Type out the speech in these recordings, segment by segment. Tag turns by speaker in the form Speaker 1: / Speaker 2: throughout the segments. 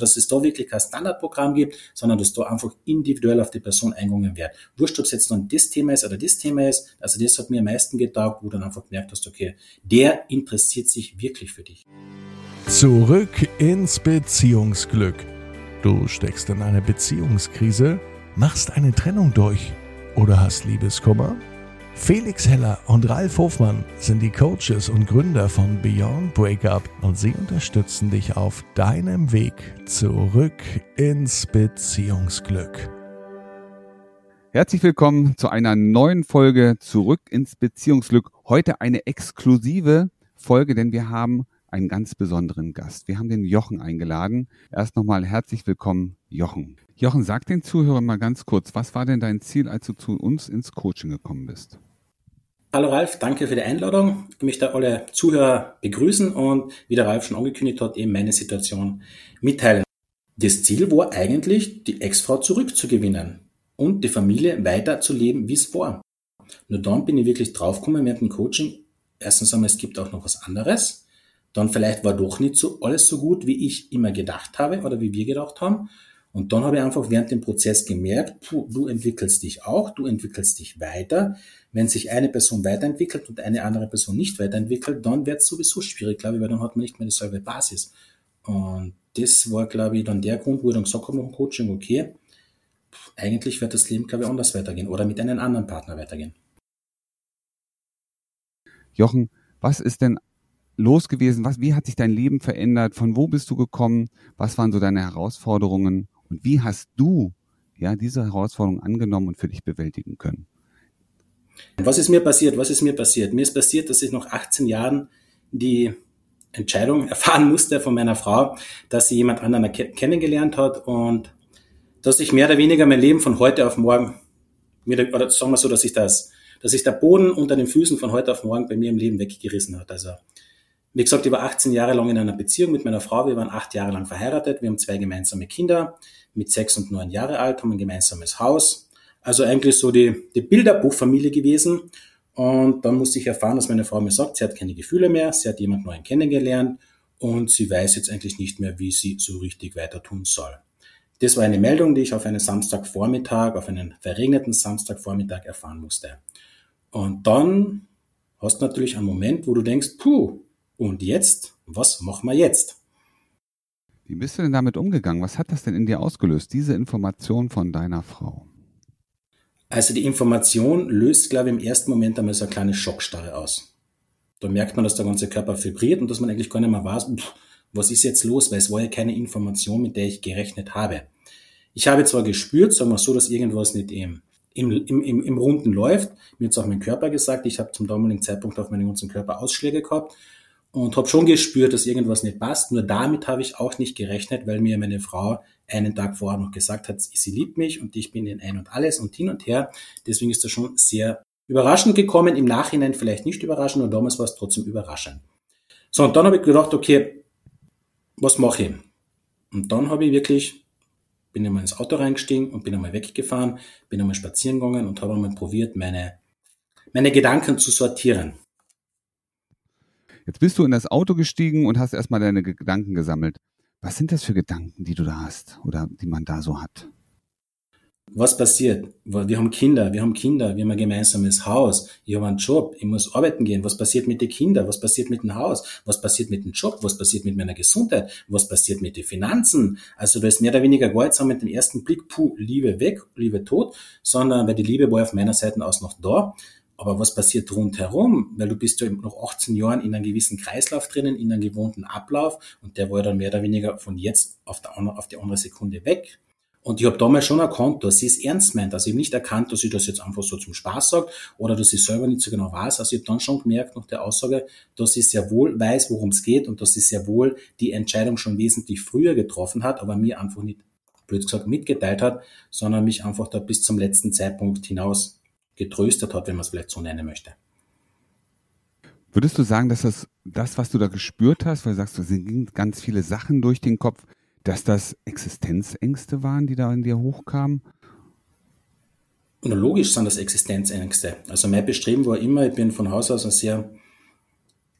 Speaker 1: dass es da wirklich kein Standardprogramm gibt, sondern dass da einfach individuell auf die Person eingegangen wird. Wurscht, ob es jetzt dann das Thema ist oder das Thema ist. Also das hat mir am meisten getaugt, wo du dann einfach gemerkt hast, okay, der interessiert sich wirklich für dich.
Speaker 2: Zurück ins Beziehungsglück. Du steckst in einer Beziehungskrise, machst eine Trennung durch oder hast Liebeskummer? Felix Heller und Ralf Hofmann sind die Coaches und Gründer von Beyond Breakup und sie unterstützen dich auf deinem Weg zurück ins Beziehungsglück.
Speaker 3: Herzlich willkommen zu einer neuen Folge Zurück ins Beziehungsglück. Heute eine exklusive Folge, denn wir haben einen ganz besonderen Gast. Wir haben den Jochen eingeladen. Erst nochmal herzlich willkommen, Jochen. Jochen, sag den Zuhörern mal ganz kurz, was war denn dein Ziel, als du zu uns ins Coaching gekommen bist?
Speaker 1: Hallo Ralf, danke für die Einladung. Ich möchte alle Zuhörer begrüßen und wie der Ralf schon angekündigt hat, eben meine Situation mitteilen. Das Ziel war eigentlich, die Ex-Frau zurückzugewinnen und die Familie weiterzuleben, wie es war. Nur dann bin ich wirklich draufgekommen während dem Coaching. Erstens einmal, es gibt auch noch was anderes. Dann vielleicht war doch nicht so alles so gut, wie ich immer gedacht habe oder wie wir gedacht haben. Und dann habe ich einfach während dem Prozess gemerkt, du entwickelst dich auch, du entwickelst dich weiter. Wenn sich eine Person weiterentwickelt und eine andere Person nicht weiterentwickelt, dann wird es sowieso schwierig, glaube ich, weil dann hat man nicht mehr dieselbe Basis. Und das war, glaube ich, dann der Grund, wo ich dann gesagt habe im Coaching, okay, eigentlich wird das Leben, glaube ich, anders weitergehen oder mit einem anderen Partner weitergehen.
Speaker 3: Jochen, was ist denn los gewesen? Was, wie hat sich dein Leben verändert? Von wo bist du gekommen? Was waren so deine Herausforderungen? Und wie hast du ja diese Herausforderung angenommen und für dich bewältigen können?
Speaker 1: Was ist mir passiert? Was ist mir passiert? Mir ist passiert, dass ich nach 18 Jahren die Entscheidung erfahren musste von meiner Frau, dass sie jemand anderen kennengelernt hat und dass ich mehr oder weniger mein Leben von heute auf morgen, oder sagen wir so, dass ich das, dass sich der Boden unter den Füßen von heute auf morgen bei mir im Leben weggerissen hat. Also, wie gesagt, ich war 18 Jahre lang in einer Beziehung mit meiner Frau. Wir waren acht Jahre lang verheiratet. Wir haben zwei gemeinsame Kinder mit sechs und neun Jahre alt, haben ein gemeinsames Haus. Also eigentlich so die, die Bilderbuchfamilie gewesen. Und dann musste ich erfahren, dass meine Frau mir sagt, sie hat keine Gefühle mehr, sie hat jemand Neuen kennengelernt und sie weiß jetzt eigentlich nicht mehr, wie sie so richtig weiter tun soll. Das war eine Meldung, die ich auf einen Samstagvormittag, auf einen verregneten Samstagvormittag erfahren musste. Und dann hast du natürlich einen Moment, wo du denkst, puh, und jetzt, was machen wir jetzt?
Speaker 3: Wie bist du denn damit umgegangen? Was hat das denn in dir ausgelöst, diese Information von deiner Frau?
Speaker 1: Also die Information löst, glaube ich, im ersten Moment einmal so eine kleine Schockstarre aus. Da merkt man, dass der ganze Körper vibriert und dass man eigentlich gar nicht mehr weiß, pff, was ist jetzt los, weil es war ja keine Information, mit der ich gerechnet habe. Ich habe zwar gespürt, sagen wir so, dass irgendwas nicht im, im, im, im Runden läuft. Mir hat auch mein Körper gesagt, ich habe zum damaligen Zeitpunkt auf meinen ganzen Körper Ausschläge gehabt und habe schon gespürt, dass irgendwas nicht passt. Nur damit habe ich auch nicht gerechnet, weil mir meine Frau einen Tag vorher noch gesagt hat, sie liebt mich und ich bin in ein und alles und hin und her. Deswegen ist das schon sehr überraschend gekommen. Im Nachhinein vielleicht nicht überraschend und damals war es trotzdem überraschend. So, und dann habe ich gedacht, okay, was mache ich? Und dann habe ich wirklich, bin einmal ins Auto reingestiegen und bin einmal weggefahren, bin einmal spazieren gegangen und habe einmal probiert, meine, meine Gedanken zu sortieren.
Speaker 3: Jetzt bist du in das Auto gestiegen und hast erstmal deine Gedanken gesammelt. Was sind das für Gedanken, die du da hast oder die man da so hat?
Speaker 1: Was passiert? Wir haben Kinder, wir haben Kinder, wir haben ein gemeinsames Haus, ich habe einen Job, ich muss arbeiten gehen. Was passiert mit den Kindern? Was passiert mit dem Haus? Was passiert mit dem Job? Was passiert mit meiner Gesundheit? Was passiert mit den Finanzen? Also da ist mehr oder weniger gar jetzt mit dem ersten Blick, puh, Liebe weg, Liebe tot, sondern weil die Liebe war auf meiner Seite aus noch da. Aber was passiert rundherum? Weil du bist ja nach 18 Jahren in einem gewissen Kreislauf drinnen, in einem gewohnten Ablauf und der war ja dann mehr oder weniger von jetzt auf, der, auf die andere Sekunde weg. Und ich habe damals schon erkannt, dass sie es ernst meint. Also ich habe nicht erkannt, dass sie das jetzt einfach so zum Spaß sagt oder dass sie selber nicht so genau weiß. Also ich habe dann schon gemerkt nach der Aussage, dass sie sehr wohl weiß, worum es geht und dass sie sehr wohl die Entscheidung schon wesentlich früher getroffen hat, aber mir einfach nicht, blöd gesagt, mitgeteilt hat, sondern mich einfach da bis zum letzten Zeitpunkt hinaus getröstet hat, wenn man es vielleicht so nennen möchte.
Speaker 3: Würdest du sagen, dass das, das, was du da gespürt hast, weil du sagst, da sind ganz viele Sachen durch den Kopf, dass das Existenzängste waren, die da in dir hochkamen?
Speaker 1: Und logisch sind das Existenzängste. Also mein Bestreben war immer, ich bin von Haus aus ein sehr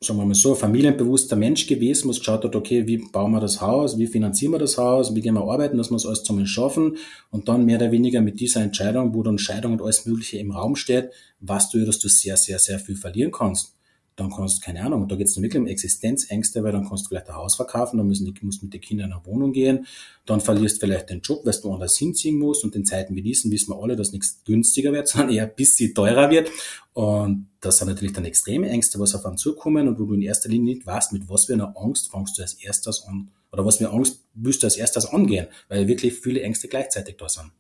Speaker 1: sagen wir mal so, familienbewusster Mensch gewesen, was geschaut hat, okay, wie bauen wir das Haus, wie finanzieren wir das Haus, wie gehen wir arbeiten, dass wir es alles zusammen schaffen und dann mehr oder weniger mit dieser Entscheidung, wo dann Scheidung und alles Mögliche im Raum steht, was du, dass du sehr, sehr, sehr viel verlieren kannst dann kannst, du, keine Ahnung, da geht es wirklich um Existenzängste, weil dann kannst du vielleicht ein Haus verkaufen, dann müssen die, musst mit den Kindern in eine Wohnung gehen, dann verlierst du vielleicht den Job, weil du anders hinziehen musst und in Zeiten wie diesen wissen wir alle, dass nichts günstiger wird, sondern eher ein bisschen teurer wird und das sind natürlich dann extreme Ängste, was auf einen zukommen und wo du in erster Linie nicht weißt, mit was für einer Angst fängst du als erstes an oder was für Angst willst du als erstes angehen, weil wirklich viele Ängste gleichzeitig da sind.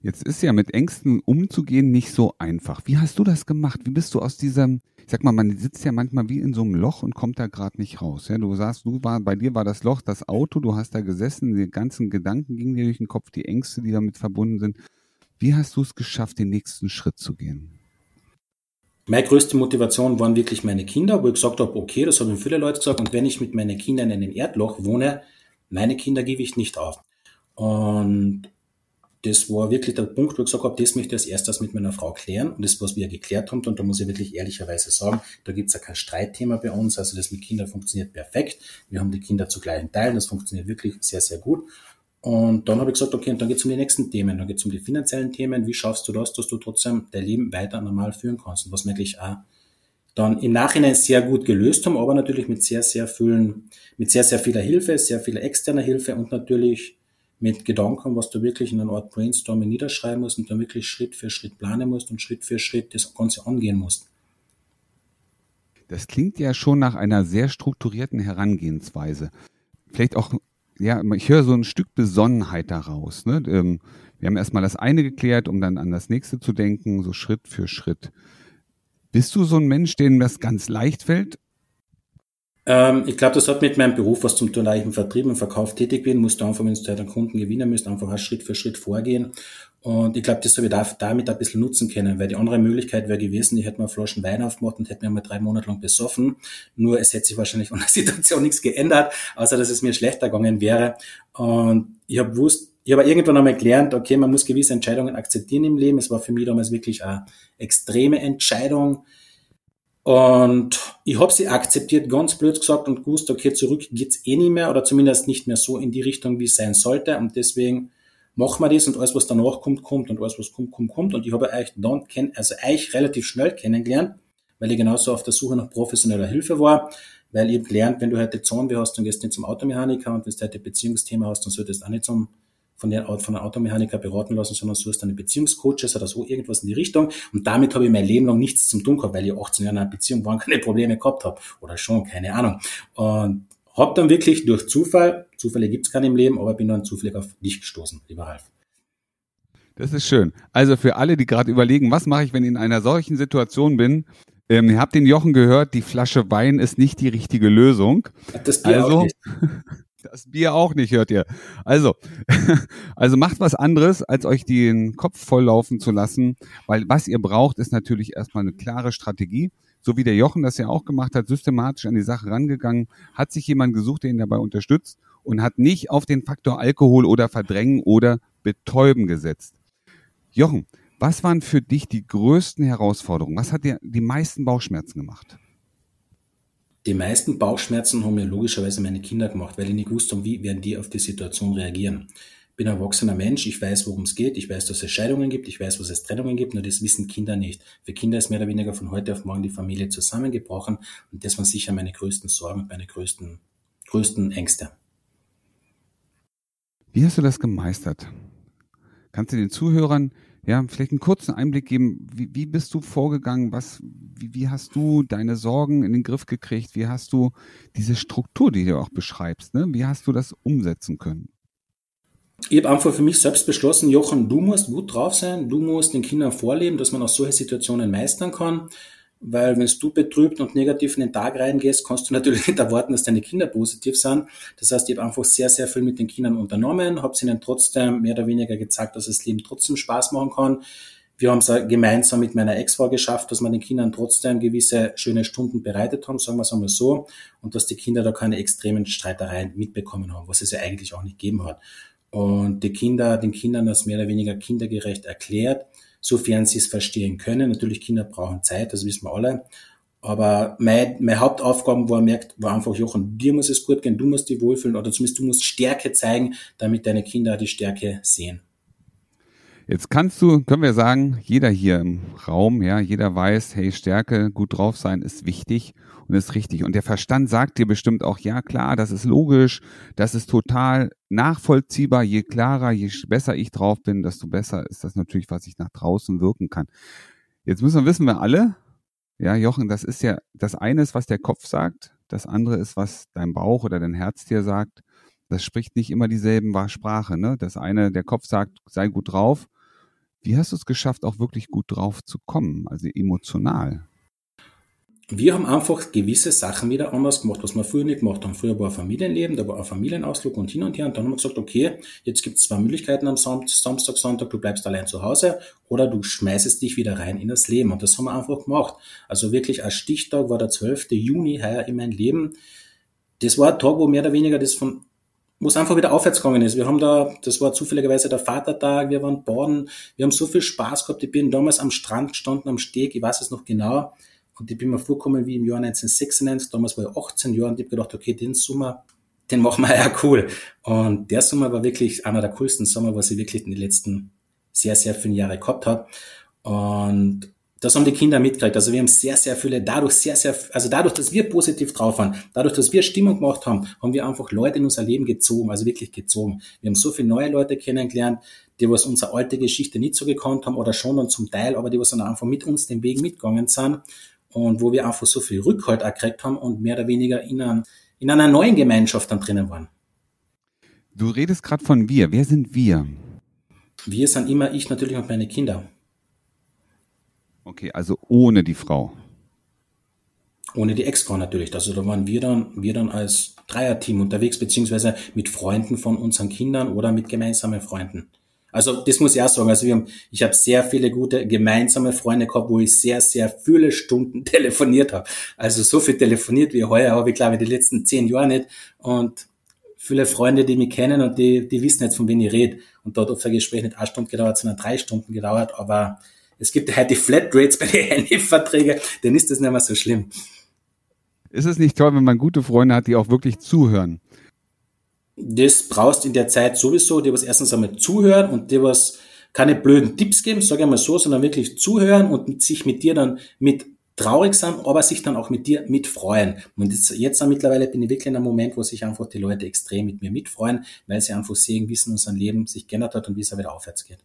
Speaker 3: Jetzt ist ja mit Ängsten umzugehen nicht so einfach. Wie hast du das gemacht? Wie bist du aus diesem, ich sag mal, man sitzt ja manchmal wie in so einem Loch und kommt da gerade nicht raus. Ja, du sagst, du war, bei dir war das Loch das Auto, du hast da gesessen, die ganzen Gedanken gingen dir durch den Kopf, die Ängste, die damit verbunden sind. Wie hast du es geschafft, den nächsten Schritt zu gehen?
Speaker 1: Meine größte Motivation waren wirklich meine Kinder, wo ich gesagt habe, okay, das haben viele Leute gesagt, und wenn ich mit meinen Kindern in einem Erdloch wohne, meine Kinder gebe ich nicht auf. Und das war wirklich der Punkt, wo ich gesagt habe, das möchte ich als erstes mit meiner Frau klären. Und das, was wir geklärt haben, und da muss ich wirklich ehrlicherweise sagen, da gibt es ja kein Streitthema bei uns. Also das mit Kindern funktioniert perfekt. Wir haben die Kinder zu gleichen Teilen. Das funktioniert wirklich sehr, sehr gut. Und dann habe ich gesagt, okay, und dann geht es um die nächsten Themen. Dann geht es um die finanziellen Themen. Wie schaffst du das, dass du trotzdem dein Leben weiter normal führen kannst? Und was wirklich auch dann im Nachhinein sehr gut gelöst haben, aber natürlich mit sehr, sehr vielen, mit sehr, sehr vieler Hilfe, sehr vieler externer Hilfe und natürlich mit Gedanken, was du wirklich in einer Art Brainstorming niederschreiben musst und dann wirklich Schritt für Schritt planen musst und Schritt für Schritt das Ganze angehen musst.
Speaker 3: Das klingt ja schon nach einer sehr strukturierten Herangehensweise. Vielleicht auch, ja, ich höre so ein Stück Besonnenheit daraus. Ne? Ähm, wir haben erstmal das eine geklärt, um dann an das nächste zu denken, so Schritt für Schritt. Bist du so ein Mensch, dem das ganz leicht fällt?
Speaker 1: Ähm, ich glaube, das hat mit meinem Beruf was zum tun, da ich im Vertrieb und Verkauf tätig bin, musst du einfach, wenn du einen Kunden gewinnen müsst, einfach Schritt für Schritt vorgehen. Und ich glaube, das habe ich da, damit ein bisschen nutzen können, weil die andere Möglichkeit wäre gewesen, ich hätte mal Flaschen Wein aufgemacht und hätte mir mal drei Monate lang besoffen. Nur es hätte sich wahrscheinlich von der Situation nichts geändert, außer dass es mir schlechter gegangen wäre. Und ich habe gewusst, ich habe irgendwann einmal gelernt, okay, man muss gewisse Entscheidungen akzeptieren im Leben. Es war für mich damals wirklich eine extreme Entscheidung und ich habe sie akzeptiert, ganz blöd gesagt, und gewusst, okay, zurück geht's eh nicht mehr oder zumindest nicht mehr so in die Richtung, wie es sein sollte. Und deswegen machen wir das und alles, was danach kommt, kommt und alles, was kommt, kommt, kommt. Und ich habe euch dann also euch relativ schnell kennengelernt, weil ich genauso auf der Suche nach professioneller Hilfe war, weil ich gelernt, wenn du heute Zahnweh hast, dann gehst du nicht zum Automechaniker und wenn du heute Beziehungsthema hast, dann solltest du auch nicht zum von, der, von einem Automechaniker beraten lassen, sondern suchst einen Beziehungscoaches oder so, irgendwas in die Richtung. Und damit habe ich mein Leben lang nichts zum tun gehabt, weil ich 18 Jahre in einer Beziehung war und keine Probleme gehabt habe. Oder schon, keine Ahnung. Und habe dann wirklich durch Zufall, Zufälle gibt's keine im Leben, aber bin dann zufällig auf dich gestoßen, lieber Ralf.
Speaker 3: Das ist schön. Also für alle, die gerade überlegen, was mache ich, wenn ich in einer solchen Situation bin, ähm, ihr habt den Jochen gehört, die Flasche Wein ist nicht die richtige Lösung.
Speaker 1: Das Bier also, auch nicht.
Speaker 3: Das Bier auch nicht, hört ihr. Also, also macht was anderes, als euch den Kopf volllaufen zu lassen, weil was ihr braucht, ist natürlich erstmal eine klare Strategie. So wie der Jochen das ja auch gemacht hat, systematisch an die Sache rangegangen, hat sich jemand gesucht, der ihn dabei unterstützt und hat nicht auf den Faktor Alkohol oder Verdrängen oder Betäuben gesetzt. Jochen, was waren für dich die größten Herausforderungen? Was hat dir die meisten Bauchschmerzen gemacht?
Speaker 1: Die meisten Bauchschmerzen haben mir logischerweise meine Kinder gemacht, weil ich nicht gewusst habe, wie werden die auf die Situation reagieren. Ich bin ein erwachsener Mensch, ich weiß, worum es geht, ich weiß, dass es Scheidungen gibt, ich weiß, was es Trennungen gibt, nur das wissen Kinder nicht. Für Kinder ist mehr oder weniger von heute auf morgen die Familie zusammengebrochen und das waren sicher meine größten Sorgen, meine größten, größten Ängste.
Speaker 3: Wie hast du das gemeistert? Kannst du den Zuhörern ja, vielleicht einen kurzen Einblick geben. Wie, wie bist du vorgegangen? Was, wie, wie, hast du deine Sorgen in den Griff gekriegt? Wie hast du diese Struktur, die du auch beschreibst, ne? wie hast du das umsetzen können?
Speaker 1: Ich habe einfach für mich selbst beschlossen, Jochen, du musst gut drauf sein, du musst den Kindern vorleben, dass man auch solche Situationen meistern kann. Weil wenn du betrübt und negativ in den Tag reingehst, kannst du natürlich nicht erwarten, dass deine Kinder positiv sind. Das heißt, ich habe einfach sehr, sehr viel mit den Kindern unternommen, habe ihnen trotzdem mehr oder weniger gezeigt, dass das Leben trotzdem Spaß machen kann. Wir haben es gemeinsam mit meiner Ex-Frau geschafft, dass wir den Kindern trotzdem gewisse schöne Stunden bereitet haben, sagen wir es einmal so, und dass die Kinder da keine extremen Streitereien mitbekommen haben, was es ja eigentlich auch nicht gegeben hat. Und die Kinder, den Kindern das mehr oder weniger kindergerecht erklärt sofern sie es verstehen können. Natürlich, Kinder brauchen Zeit, das wissen wir alle. Aber meine, meine Hauptaufgaben war, merkt, war einfach, Jochen, dir muss es gut gehen, du musst dich wohlfühlen oder zumindest du musst Stärke zeigen, damit deine Kinder die Stärke sehen.
Speaker 3: Jetzt kannst du, können wir sagen, jeder hier im Raum, ja, jeder weiß, hey, Stärke, gut drauf sein ist wichtig und ist richtig. Und der Verstand sagt dir bestimmt auch, ja klar, das ist logisch, das ist total nachvollziehbar. Je klarer, je besser ich drauf bin, desto besser ist das natürlich, was ich nach draußen wirken kann. Jetzt müssen wir wissen wir alle, ja, Jochen, das ist ja, das eine ist, was der Kopf sagt, das andere ist, was dein Bauch oder dein Herz dir sagt. Das spricht nicht immer dieselben Sprache, ne? Das eine, der Kopf sagt, sei gut drauf wie hast du es geschafft, auch wirklich gut drauf zu kommen, also emotional?
Speaker 1: Wir haben einfach gewisse Sachen wieder anders gemacht, was wir früher nicht gemacht haben. Früher war Familienleben, da war ein Familienausflug und hin und her. Und dann haben wir gesagt, okay, jetzt gibt es zwei Möglichkeiten am Samstag, Sonntag, du bleibst allein zu Hause oder du schmeißest dich wieder rein in das Leben. Und das haben wir einfach gemacht. Also wirklich als Stichtag war der 12. Juni heuer in meinem Leben. Das war ein Tag, wo mehr oder weniger das von wo es einfach wieder aufwärts gegangen ist. Wir haben da, das war zufälligerweise der Vatertag, wir waren baden, wir haben so viel Spaß gehabt. Ich bin damals am Strand gestanden, am Steg, ich weiß es noch genau. Und ich bin mir vorgekommen wie im Jahr 1996, damals war ich 18 Jahre und ich habe gedacht, okay, den Sommer, den machen wir ja cool. Und der Sommer war wirklich einer der coolsten Sommer, was ich wirklich in den letzten sehr, sehr vielen Jahren gehabt habe. Und das haben die Kinder mitgekriegt. Also wir haben sehr, sehr viele, dadurch sehr, sehr, also dadurch, dass wir positiv drauf waren, dadurch, dass wir Stimmung gemacht haben, haben wir einfach Leute in unser Leben gezogen, also wirklich gezogen. Wir haben so viele neue Leute kennengelernt, die was unsere alte Geschichte nicht so gekannt haben oder schon und zum Teil, aber die was dann einfach mit uns den Weg mitgegangen sind und wo wir einfach so viel Rückhalt gekriegt haben und mehr oder weniger in, einer, in einer neuen Gemeinschaft dann drinnen waren.
Speaker 3: Du redest gerade von wir. Wer sind wir?
Speaker 1: Wir sind immer ich natürlich und meine Kinder.
Speaker 3: Okay, also ohne die Frau.
Speaker 1: Ohne die Ex-Frau natürlich. Also da waren wir dann, wir dann als Dreierteam unterwegs, beziehungsweise mit Freunden von unseren Kindern oder mit gemeinsamen Freunden. Also das muss ich auch sagen. Also wir haben, ich habe sehr viele gute gemeinsame Freunde gehabt, wo ich sehr, sehr viele Stunden telefoniert habe. Also so viel telefoniert wie heuer habe ich glaube ich die letzten zehn Jahre nicht. Und viele Freunde, die mich kennen und die, die wissen jetzt, von wem ich rede. Und dort hat ein Gespräch nicht eine Stunde gedauert, sondern drei Stunden gedauert. Aber es gibt halt die Flatrates bei den Handyverträgen, dann ist das nicht mehr so schlimm.
Speaker 3: Ist es nicht toll, wenn man gute Freunde hat, die auch wirklich zuhören?
Speaker 1: Das brauchst in der Zeit sowieso, die was erstens einmal zuhören und die was keine blöden Tipps geben, sage ich mal so, sondern wirklich zuhören und sich mit dir dann mit traurig sein, aber sich dann auch mit dir mitfreuen. Und jetzt, jetzt mittlerweile bin ich wirklich in einem Moment, wo sich einfach die Leute extrem mit mir mitfreuen, weil sie einfach sehen, wie es in unserem Leben sich geändert hat und wie es wieder aufwärts geht.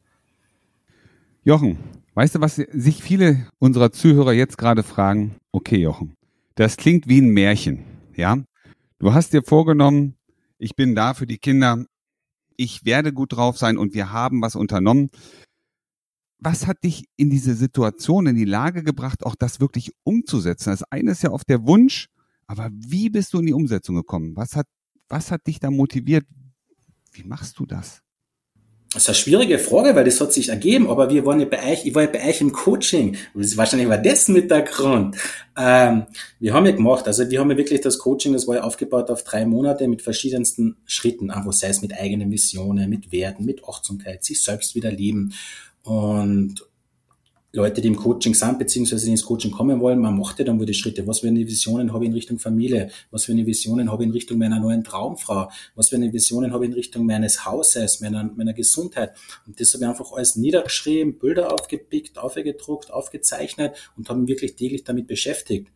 Speaker 3: Jochen, weißt du, was sich viele unserer Zuhörer jetzt gerade fragen? Okay, Jochen, das klingt wie ein Märchen, ja? Du hast dir vorgenommen, ich bin da für die Kinder, ich werde gut drauf sein und wir haben was unternommen. Was hat dich in diese Situation, in die Lage gebracht, auch das wirklich umzusetzen? Das eine ist ja oft der Wunsch, aber wie bist du in die Umsetzung gekommen? Was hat, was hat dich da motiviert? Wie machst du das?
Speaker 1: Das ist eine schwierige Frage, weil das hat sich ergeben, aber wir waren ja bei euch, ich war ja bei euch im Coaching. Wahrscheinlich war das mit der Grund. Ähm, wir haben ja gemacht, also wir haben ja wirklich das Coaching, das war ja aufgebaut auf drei Monate mit verschiedensten Schritten, einfach sei es mit eigenen Visionen, mit Werten, mit Achtsamkeit, sich selbst wieder lieben. Und Leute, die im Coaching sind, beziehungsweise die ins Coaching kommen wollen, man macht ja dann wohl die Schritte. Was für eine Visionen habe ich in Richtung Familie? Was für eine Visionen habe ich in Richtung meiner neuen Traumfrau? Was für eine Visionen habe ich in Richtung meines Hauses, meiner, meiner Gesundheit? Und das habe ich einfach alles niedergeschrieben, Bilder aufgepickt, aufgedruckt, aufgezeichnet und habe mich wirklich täglich damit beschäftigt.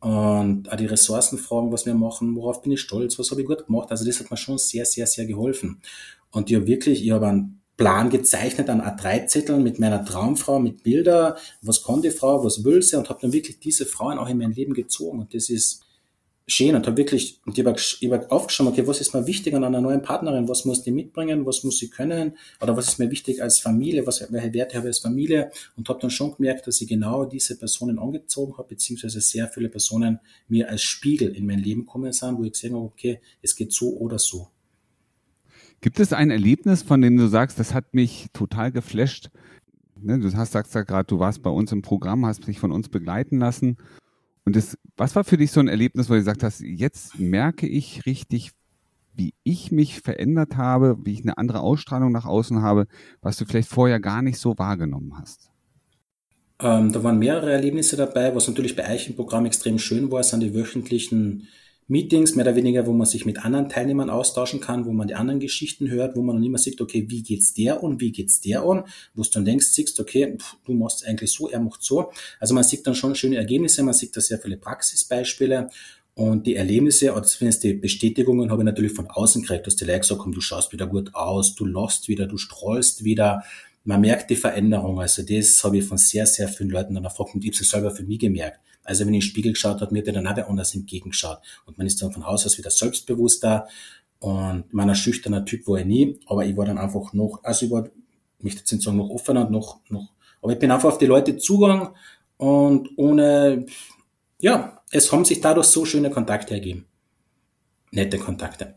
Speaker 1: Und auch die Ressourcenfragen, was wir machen, worauf bin ich stolz, was habe ich gut gemacht. Also das hat mir schon sehr, sehr, sehr geholfen. Und ich habe wirklich, ich habe einen Plan gezeichnet an A3-Zetteln mit meiner Traumfrau, mit Bilder, was kann die Frau, was will sie? Und habe dann wirklich diese Frauen auch in mein Leben gezogen. Und das ist schön. Und habe wirklich, und ich habe hab aufgeschrieben, okay, was ist mir wichtig an einer neuen Partnerin, was muss die mitbringen, was muss sie können? Oder was ist mir wichtig als Familie, was, welche Werte habe ich als Familie? Und habe dann schon gemerkt, dass ich genau diese Personen angezogen habe, beziehungsweise sehr viele Personen mir als Spiegel in mein Leben kommen sind, wo ich gesehen habe, okay, es geht so oder so.
Speaker 3: Gibt es ein Erlebnis, von dem du sagst, das hat mich total geflasht? Ne, du hast sagst ja gerade, du warst bei uns im Programm, hast dich von uns begleiten lassen. Und das, was war für dich so ein Erlebnis, wo du gesagt hast, jetzt merke ich richtig, wie ich mich verändert habe, wie ich eine andere Ausstrahlung nach außen habe, was du vielleicht vorher gar nicht so wahrgenommen hast?
Speaker 1: Ähm, da waren mehrere Erlebnisse dabei, was natürlich bei euch im Programm extrem schön war, sind die wöchentlichen Meetings, mehr oder weniger, wo man sich mit anderen Teilnehmern austauschen kann, wo man die anderen Geschichten hört, wo man dann immer sieht, okay, wie geht's der und wie geht's der an, wo du dann denkst, siehst, okay, pff, du machst eigentlich so, er macht so. Also man sieht dann schon schöne Ergebnisse, man sieht da sehr viele Praxisbeispiele und die Erlebnisse, oder zumindest die Bestätigungen, habe ich natürlich von außen gekriegt, dass die Leute gesagt haben, du schaust wieder gut aus, du lachst wieder, du strollst wieder, man merkt die Veränderung. Also das habe ich von sehr, sehr vielen Leuten dann erfragt und ich habe es selber für mich gemerkt. Also wenn ich in den Spiegel geschaut habe, mir hat der dann auch anders entgegengeschaut. Und man ist dann von Haus aus wieder selbstbewusster und meiner schüchterner Typ war ich nie, aber ich war dann einfach noch, also ich war, ich möchte jetzt sagen, noch offener und noch, noch, aber ich bin einfach auf die Leute zugegangen und ohne, ja, es haben sich dadurch so schöne Kontakte ergeben. Nette Kontakte.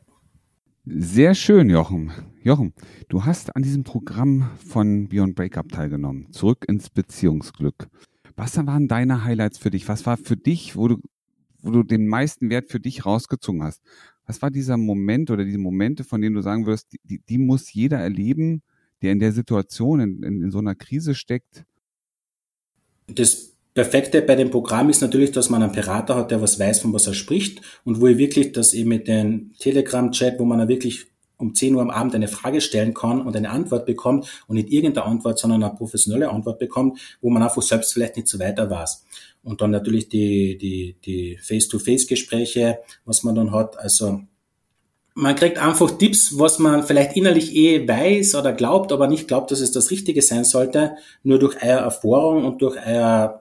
Speaker 3: Sehr schön, Jochen. Jochen, du hast an diesem Programm von Beyond Breakup teilgenommen. Zurück ins Beziehungsglück. Was waren deine Highlights für dich? Was war für dich, wo du, wo du den meisten Wert für dich rausgezogen hast? Was war dieser Moment oder diese Momente, von denen du sagen wirst, die, die muss jeder erleben, der in der Situation, in, in, in so einer Krise steckt?
Speaker 1: Das Perfekte bei dem Programm ist natürlich, dass man einen Berater hat, der was weiß, von was er spricht und wo ich wirklich, dass ich mit dem Telegram-Chat, wo man wirklich um 10 Uhr am Abend eine Frage stellen kann und eine Antwort bekommt und nicht irgendeine Antwort, sondern eine professionelle Antwort bekommt, wo man einfach selbst vielleicht nicht so weiter weiß. Und dann natürlich die, die, die Face-to-Face-Gespräche, was man dann hat. Also man kriegt einfach Tipps, was man vielleicht innerlich eh weiß oder glaubt, aber nicht glaubt, dass es das Richtige sein sollte, nur durch eure Erfahrung und durch euer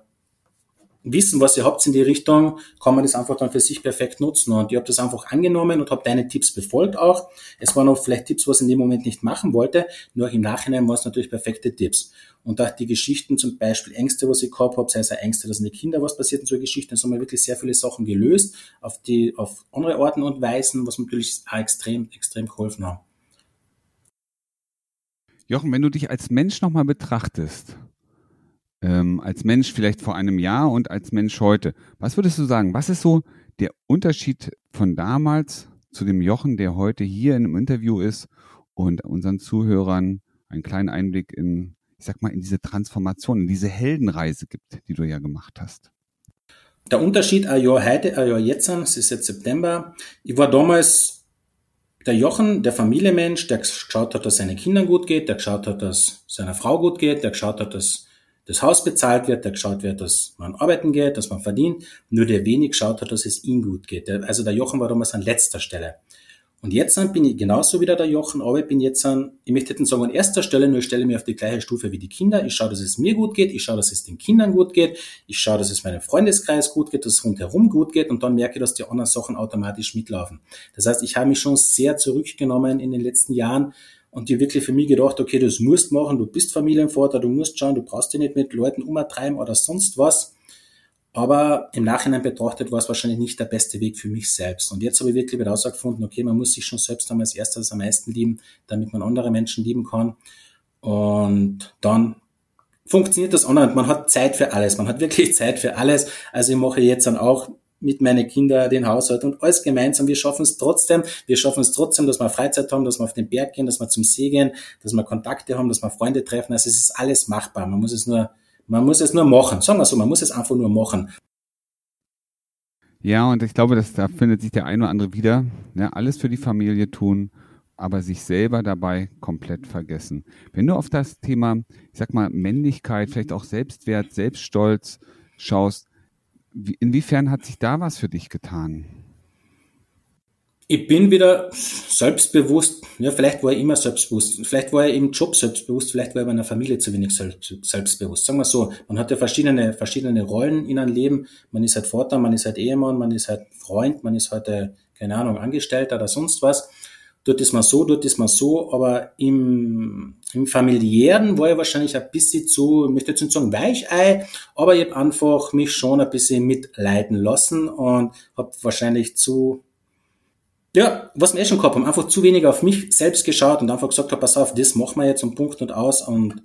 Speaker 1: wissen, was ihr habt in die Richtung, kann man das einfach dann für sich perfekt nutzen. Und ich habe das einfach angenommen und habe deine Tipps befolgt auch. Es waren auch vielleicht Tipps, was ich in dem Moment nicht machen wollte, nur im Nachhinein waren es natürlich perfekte Tipps. Und auch die Geschichten, zum Beispiel Ängste, was ich gehabt habe, sei es Ängste, dass in die Kinder was passiert in so Geschichten, das haben wir wirklich sehr viele Sachen gelöst auf die, auf andere Orten und Weisen, was natürlich auch extrem, extrem geholfen haben.
Speaker 3: Jochen, wenn du dich als Mensch nochmal betrachtest, ähm, als Mensch vielleicht vor einem Jahr und als Mensch heute. Was würdest du sagen? Was ist so der Unterschied von damals zu dem Jochen, der heute hier in Interview ist und unseren Zuhörern einen kleinen Einblick in, ich sag mal, in diese Transformation, in diese Heldenreise gibt, die du ja gemacht hast?
Speaker 1: Der Unterschied ein Jahr heute, ein Jahr jetzt, es ist jetzt September. Ich war damals der Jochen, der Familienmensch, der geschaut hat, dass seinen Kindern gut geht, der geschaut hat, dass seiner Frau gut geht, der geschaut hat, dass das Haus bezahlt wird, der geschaut wird, dass man arbeiten geht, dass man verdient, nur der wenig geschaut hat, dass es ihm gut geht. Also der Jochen war damals an letzter Stelle. Und jetzt bin ich genauso wieder der Jochen, aber ich bin jetzt an, ich möchte nicht sagen an erster Stelle, nur ich stelle mich auf die gleiche Stufe wie die Kinder. Ich schaue, dass es mir gut geht, ich schaue, dass es den Kindern gut geht, ich schaue, dass es meinem Freundeskreis gut geht, dass es rundherum gut geht und dann merke ich, dass die anderen Sachen automatisch mitlaufen. Das heißt, ich habe mich schon sehr zurückgenommen in den letzten Jahren und die wirklich für mich gedacht, okay, das musst machen, du bist Familienvater, du musst schauen, du brauchst dich nicht mit Leuten umtreiben oder sonst was. Aber im Nachhinein betrachtet war es wahrscheinlich nicht der beste Weg für mich selbst. Und jetzt habe ich wirklich herausgefunden, okay, man muss sich schon selbst einmal als erstes am meisten lieben, damit man andere Menschen lieben kann. Und dann funktioniert das andere. Man hat Zeit für alles. Man hat wirklich Zeit für alles. Also ich mache jetzt dann auch mit meinen Kindern, den Haushalt und alles gemeinsam. Wir schaffen es trotzdem. Wir schaffen es trotzdem, dass wir Freizeit haben, dass wir auf den Berg gehen, dass wir zum See gehen, dass wir Kontakte haben, dass wir Freunde treffen. Also es ist alles machbar. Man muss es nur, man muss es nur machen. Sagen wir so, man muss es einfach nur machen.
Speaker 3: Ja, und ich glaube, dass da findet sich der eine oder andere wieder. Ja, alles für die Familie tun, aber sich selber dabei komplett vergessen. Wenn du auf das Thema, ich sag mal, Männlichkeit, vielleicht auch Selbstwert, Selbststolz schaust, Inwiefern hat sich da was für dich getan?
Speaker 1: Ich bin wieder selbstbewusst. Ja, vielleicht war ich immer selbstbewusst. Vielleicht war ich im Job selbstbewusst. Vielleicht war ich meiner Familie zu wenig selbstbewusst. Sagen wir so. Man hat ja verschiedene, verschiedene Rollen in einem Leben. Man ist halt Vater, man ist halt Ehemann, man ist halt Freund, man ist halt, äh, keine Ahnung, Angestellter oder sonst was dort ist man so, dort ist man so, aber im, im familiären war ich wahrscheinlich ein bisschen zu, ich möchte jetzt nicht sagen Weichei, aber ich habe einfach mich schon ein bisschen mitleiden lassen und habe wahrscheinlich zu, ja, was wir eh schon gehabt haben, einfach zu wenig auf mich selbst geschaut und einfach gesagt habe, pass auf, das machen wir jetzt und Punkt und aus und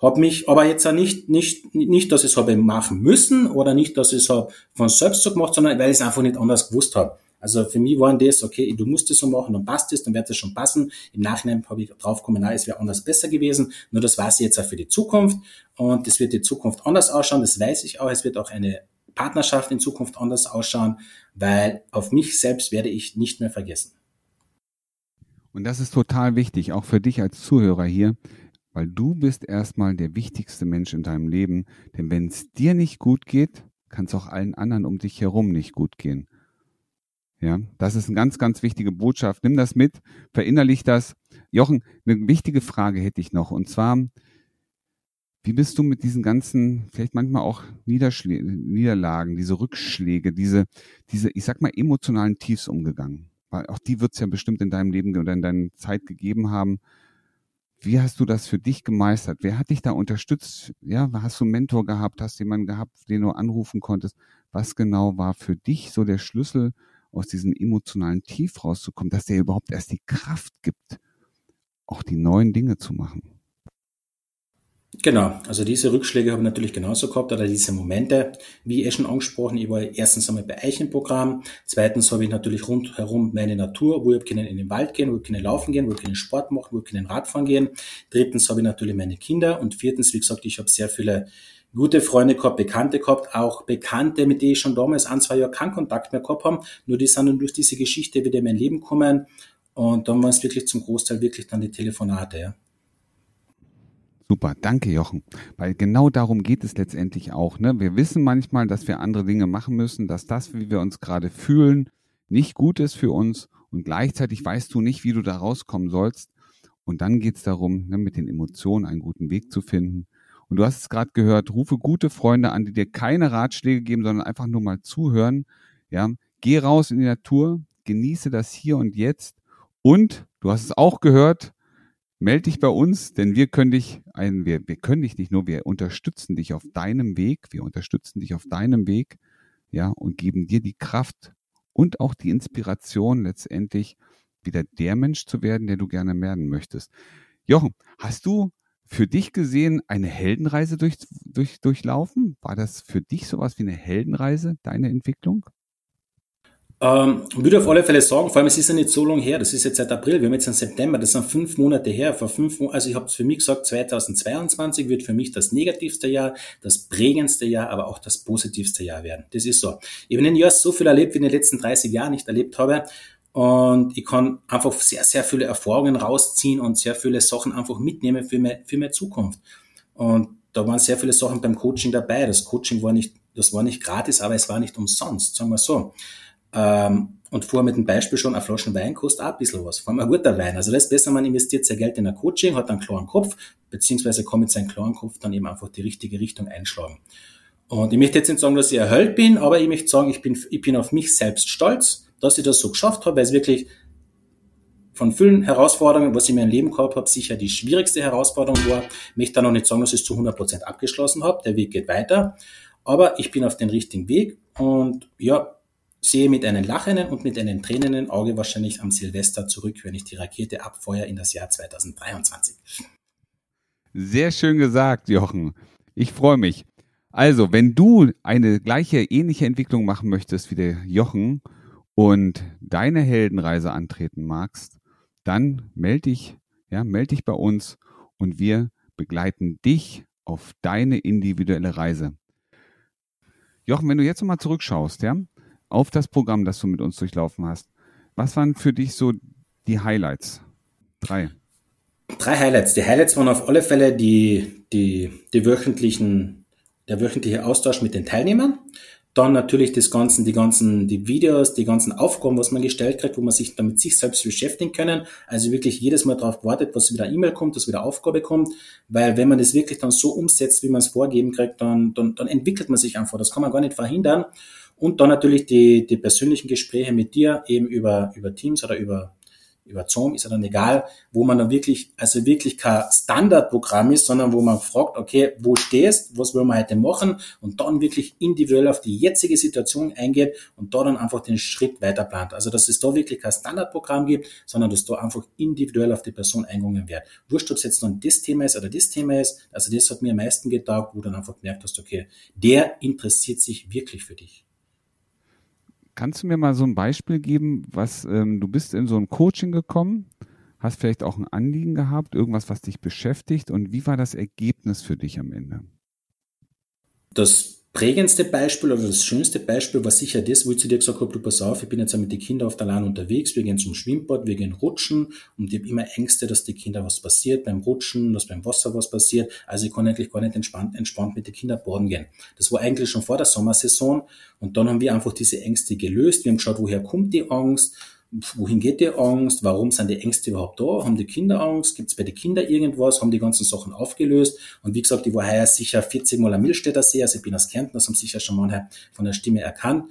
Speaker 1: habe mich, aber jetzt auch nicht, nicht, nicht, dass ich es habe machen müssen oder nicht, dass ich es habe von selbst so gemacht, sondern weil ich es einfach nicht anders gewusst habe. Also für mich waren das, okay, du musst es so machen, dann passt es, dann wird es schon passen. Im Nachhinein habe ich drauf gekommen, nein, es wäre anders besser gewesen. Nur das weiß ich jetzt auch für die Zukunft. Und es wird die Zukunft anders ausschauen, das weiß ich auch. Es wird auch eine Partnerschaft in Zukunft anders ausschauen, weil auf mich selbst werde ich nicht mehr vergessen.
Speaker 3: Und das ist total wichtig, auch für dich als Zuhörer hier, weil du bist erstmal der wichtigste Mensch in deinem Leben. Denn wenn es dir nicht gut geht, kann es auch allen anderen um dich herum nicht gut gehen. Ja, das ist eine ganz, ganz wichtige Botschaft. Nimm das mit, verinnerlich das. Jochen, eine wichtige Frage hätte ich noch. Und zwar, wie bist du mit diesen ganzen, vielleicht manchmal auch Niederschlä Niederlagen, diese Rückschläge, diese, diese, ich sag mal, emotionalen Tiefs umgegangen? Weil auch die wird es ja bestimmt in deinem Leben oder in deiner Zeit gegeben haben. Wie hast du das für dich gemeistert? Wer hat dich da unterstützt? Ja, hast du einen Mentor gehabt? Hast du jemanden gehabt, den du anrufen konntest? Was genau war für dich so der Schlüssel, aus diesem emotionalen Tief rauszukommen, dass der überhaupt erst die Kraft gibt, auch die neuen Dinge zu machen?
Speaker 1: Genau, also diese Rückschläge habe ich natürlich genauso gehabt oder diese Momente, wie eh schon angesprochen, ich war erstens einmal bei euch im Programm, zweitens habe ich natürlich rundherum meine Natur, wo ich können in den Wald gehen, wo ich können laufen gehen, wo ich können Sport machen, wo ich können Radfahren gehen, drittens habe ich natürlich meine Kinder und viertens, wie gesagt, ich habe sehr viele gute Freunde gehabt, Bekannte gehabt, auch Bekannte, mit denen ich schon damals ein, zwei Jahre keinen Kontakt mehr gehabt haben, nur die sind dann durch diese Geschichte wieder in mein Leben gekommen und dann waren es wirklich zum Großteil wirklich dann die Telefonate, ja.
Speaker 3: Super, danke Jochen. Weil genau darum geht es letztendlich auch. Ne? Wir wissen manchmal, dass wir andere Dinge machen müssen, dass das, wie wir uns gerade fühlen, nicht gut ist für uns und gleichzeitig weißt du nicht, wie du da rauskommen sollst. Und dann geht es darum, ne, mit den Emotionen einen guten Weg zu finden. Und du hast es gerade gehört, rufe gute Freunde an, die dir keine Ratschläge geben, sondern einfach nur mal zuhören. Ja, geh raus in die Natur, genieße das hier und jetzt. Und du hast es auch gehört, melde dich bei uns, denn wir können dich, ein, wir, wir können dich nicht nur, wir unterstützen dich auf deinem Weg, wir unterstützen dich auf deinem Weg, ja, und geben dir die Kraft und auch die Inspiration letztendlich wieder der Mensch zu werden, der du gerne werden möchtest. Jochen, hast du für dich gesehen eine Heldenreise durch, durch, durchlaufen? War das für dich sowas wie eine Heldenreise, deine Entwicklung?
Speaker 1: Ähm, würde auf alle Fälle sagen, vor allem es ist ja nicht so lange her, das ist jetzt seit April, wir haben jetzt einen September, das sind fünf Monate her, vor fünf also ich habe es für mich gesagt, 2022 wird für mich das negativste Jahr, das prägendste Jahr, aber auch das positivste Jahr werden. Das ist so. Ich habe in den Jahren so viel erlebt, wie in den letzten 30 Jahren nicht erlebt habe und ich kann einfach sehr, sehr viele Erfahrungen rausziehen und sehr viele Sachen einfach mitnehmen für meine, für meine Zukunft. Und da waren sehr viele Sachen beim Coaching dabei. Das Coaching war nicht, das war nicht gratis, aber es war nicht umsonst, sagen wir so. Ähm, und vorher mit dem Beispiel schon, eine Flasche Wein kostet auch ein bisschen was. Vor allem ein guter Wein. Also das ist besser, man investiert sein Geld in ein Coaching, hat einen klaren Kopf, beziehungsweise kann mit seinem klaren Kopf dann eben einfach die richtige Richtung einschlagen. Und ich möchte jetzt nicht sagen, dass ich erhöht bin, aber ich möchte sagen, ich bin, ich bin auf mich selbst stolz, dass ich das so geschafft habe, weil es wirklich von vielen Herausforderungen, was ich in meinem Leben gehabt habe, sicher die schwierigste Herausforderung war. Ich möchte da noch nicht sagen, dass ich es zu 100 Prozent abgeschlossen habe. Der Weg geht weiter. Aber ich bin auf den richtigen Weg und ja, sehe mit einem lachenden und mit einem tränenden Auge wahrscheinlich am Silvester zurück, wenn ich die Rakete abfeuere in das Jahr 2023.
Speaker 3: Sehr schön gesagt, Jochen. Ich freue mich. Also, wenn du eine gleiche, ähnliche Entwicklung machen möchtest wie der Jochen und deine Heldenreise antreten magst, dann melde dich, ja, melde dich bei uns und wir begleiten dich auf deine individuelle Reise. Jochen, wenn du jetzt nochmal zurückschaust, ja, auf das Programm, das du mit uns durchlaufen hast. Was waren für dich so die Highlights? Drei.
Speaker 1: Drei Highlights. Die Highlights waren auf alle Fälle die, die, die wöchentlichen, der wöchentliche Austausch mit den Teilnehmern. Dann natürlich das Ganze, die ganzen, die Videos, die ganzen Aufgaben, was man gestellt kriegt, wo man sich damit sich selbst beschäftigen können. Also wirklich jedes Mal darauf wartet, dass wieder E-Mail kommt, dass wieder Aufgabe kommt. Weil wenn man das wirklich dann so umsetzt, wie man es vorgeben kriegt, dann, dann, dann entwickelt man sich einfach. Das kann man gar nicht verhindern. Und dann natürlich die, die persönlichen Gespräche mit dir, eben über, über Teams oder über, über Zoom, ist ja dann egal, wo man dann wirklich, also wirklich kein Standardprogramm ist, sondern wo man fragt, okay, wo stehst, was wollen wir heute machen und dann wirklich individuell auf die jetzige Situation eingeht und da dann einfach den Schritt weiter plant. Also, dass es da wirklich kein Standardprogramm gibt, sondern dass da einfach individuell auf die Person eingegangen wird. Wurscht, ob es jetzt dann das Thema ist oder das Thema ist, also das hat mir am meisten getaugt, wo du dann einfach gemerkt hast, okay, der interessiert sich wirklich für dich.
Speaker 3: Kannst du mir mal so ein Beispiel geben, was ähm, du bist in so ein Coaching gekommen, hast vielleicht auch ein Anliegen gehabt, irgendwas, was dich beschäftigt und wie war das Ergebnis für dich am Ende?
Speaker 1: Das prägendste Beispiel oder das schönste Beispiel war sicher das, wo ich zu dir gesagt habe, du pass auf, ich bin jetzt mit den Kindern auf der Lahn unterwegs, wir gehen zum Schwimmbad, wir gehen rutschen und ich habe immer Ängste, dass die Kinder was passiert beim Rutschen, dass beim Wasser was passiert. Also ich kann eigentlich gar nicht entspannt, entspannt mit den Kindern baden gehen. Das war eigentlich schon vor der Sommersaison und dann haben wir einfach diese Ängste gelöst. Wir haben geschaut, woher kommt die Angst, wohin geht die Angst, warum sind die Ängste überhaupt da, haben die Kinder Angst, gibt es bei den Kindern irgendwas, haben die ganzen Sachen aufgelöst und wie gesagt, ich war heuer sicher 40 Mal am Millstädter See, also ich bin aus Kärnten, das haben sicher schon manche von der Stimme erkannt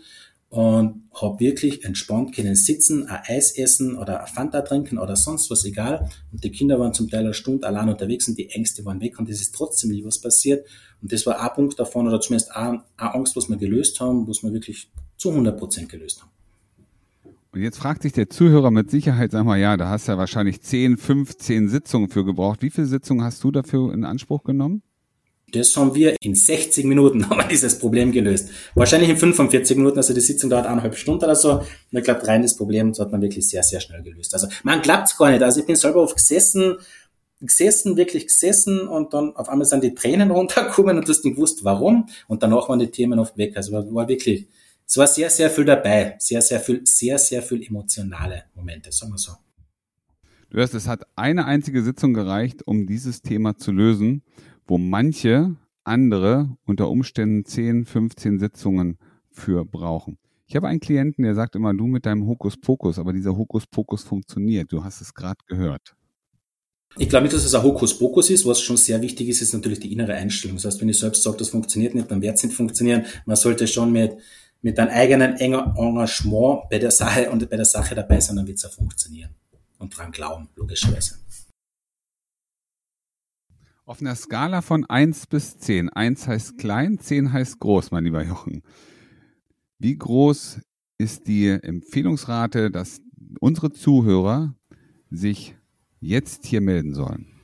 Speaker 1: und habe wirklich entspannt können sitzen, ein Eis essen oder ein Fanta trinken oder sonst was, egal. Und die Kinder waren zum Teil eine Stunde allein unterwegs und die Ängste waren weg und es ist trotzdem nie was passiert. Und das war ein Punkt davon oder zumindest eine, eine Angst, was wir gelöst haben, was wir wirklich zu 100 Prozent gelöst haben.
Speaker 3: Und jetzt fragt sich der Zuhörer mit Sicherheit, sag mal, ja, da hast du ja wahrscheinlich 10, 15 Sitzungen für gebraucht. Wie viele Sitzungen hast du dafür in Anspruch genommen?
Speaker 1: Das haben wir in 60 Minuten haben wir dieses Problem gelöst. Wahrscheinlich in 45 Minuten, also die Sitzung dauert eineinhalb Stunden oder so. Und ich glaube, rein das Problem das hat man wirklich sehr, sehr schnell gelöst. Also man glaubt's gar nicht. Also ich bin selber oft gesessen, gesessen, wirklich gesessen und dann auf einmal sind die Tränen runtergekommen und du hast nicht gewusst, warum. Und danach waren die Themen oft weg. Also war wirklich es war sehr, sehr viel dabei. Sehr, sehr viel, sehr, sehr viel emotionale Momente, sagen wir so.
Speaker 3: Du hörst, es hat eine einzige Sitzung gereicht, um dieses Thema zu lösen, wo manche andere unter Umständen 10, 15 Sitzungen für brauchen. Ich habe einen Klienten, der sagt immer, du mit deinem Hokuspokus, aber dieser Hokuspokus funktioniert. Du hast es gerade gehört.
Speaker 1: Ich glaube nicht, dass es ein Hokuspokus ist. Was schon sehr wichtig ist, ist natürlich die innere Einstellung. Das heißt, wenn ich selbst sage, das funktioniert nicht, dann wird es nicht funktionieren. Man sollte schon mit mit deinem eigenen Engagement bei der Sache und bei der Sache dabei sein, dann wird es auch funktionieren. Und dran glauben, logischerweise.
Speaker 3: Auf einer Skala von 1 bis 10. 1 heißt klein, 10 heißt groß, mein lieber Jochen. Wie groß ist die Empfehlungsrate, dass unsere Zuhörer sich jetzt hier melden sollen?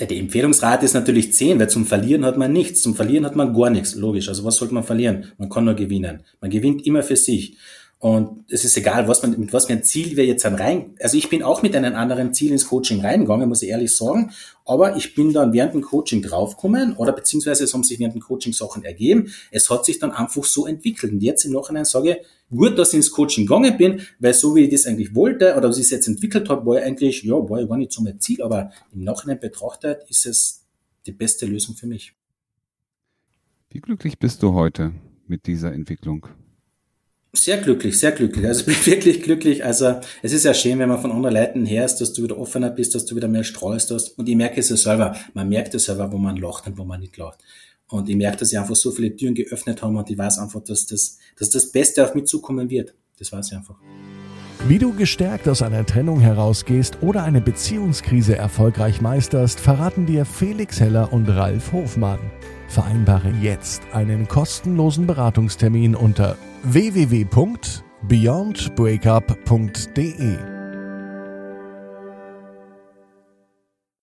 Speaker 1: Die Empfehlungsrate ist natürlich 10, weil zum Verlieren hat man nichts. Zum Verlieren hat man gar nichts, logisch. Also was sollte man verlieren? Man kann nur gewinnen. Man gewinnt immer für sich. Und es ist egal, was man, mit was für ein Ziel wir jetzt dann rein, also ich bin auch mit einem anderen Ziel ins Coaching reingegangen, muss ich ehrlich sagen. Aber ich bin dann während dem Coaching draufgekommen oder beziehungsweise es haben sich während dem Coaching Sachen ergeben. Es hat sich dann einfach so entwickelt. Und jetzt im Nachhinein sage ich, gut, dass ich ins Coaching gegangen bin, weil so wie ich das eigentlich wollte oder was ich es jetzt entwickelt habe, war ich eigentlich, ja, war ich gar nicht so mein Ziel, aber im Nachhinein betrachtet ist es die beste Lösung für mich.
Speaker 3: Wie glücklich bist du heute mit dieser Entwicklung?
Speaker 1: Sehr glücklich, sehr glücklich. Also ich bin wirklich glücklich. Also es ist ja schön, wenn man von anderen Leuten hörst, dass du wieder offener bist, dass du wieder mehr strahlst hast. Und ich merke es ja selber. Man merkt es selber, wo man lacht und wo man nicht lacht. Und ich merke, dass sie einfach so viele Türen geöffnet haben und ich weiß einfach, dass das, dass das Beste auf mich zukommen wird. Das weiß ich einfach.
Speaker 2: Wie du gestärkt aus einer Trennung herausgehst oder eine Beziehungskrise erfolgreich meisterst, verraten dir Felix Heller und Ralf Hofmann. Vereinbare jetzt einen kostenlosen Beratungstermin unter www.beyondbreakup.de.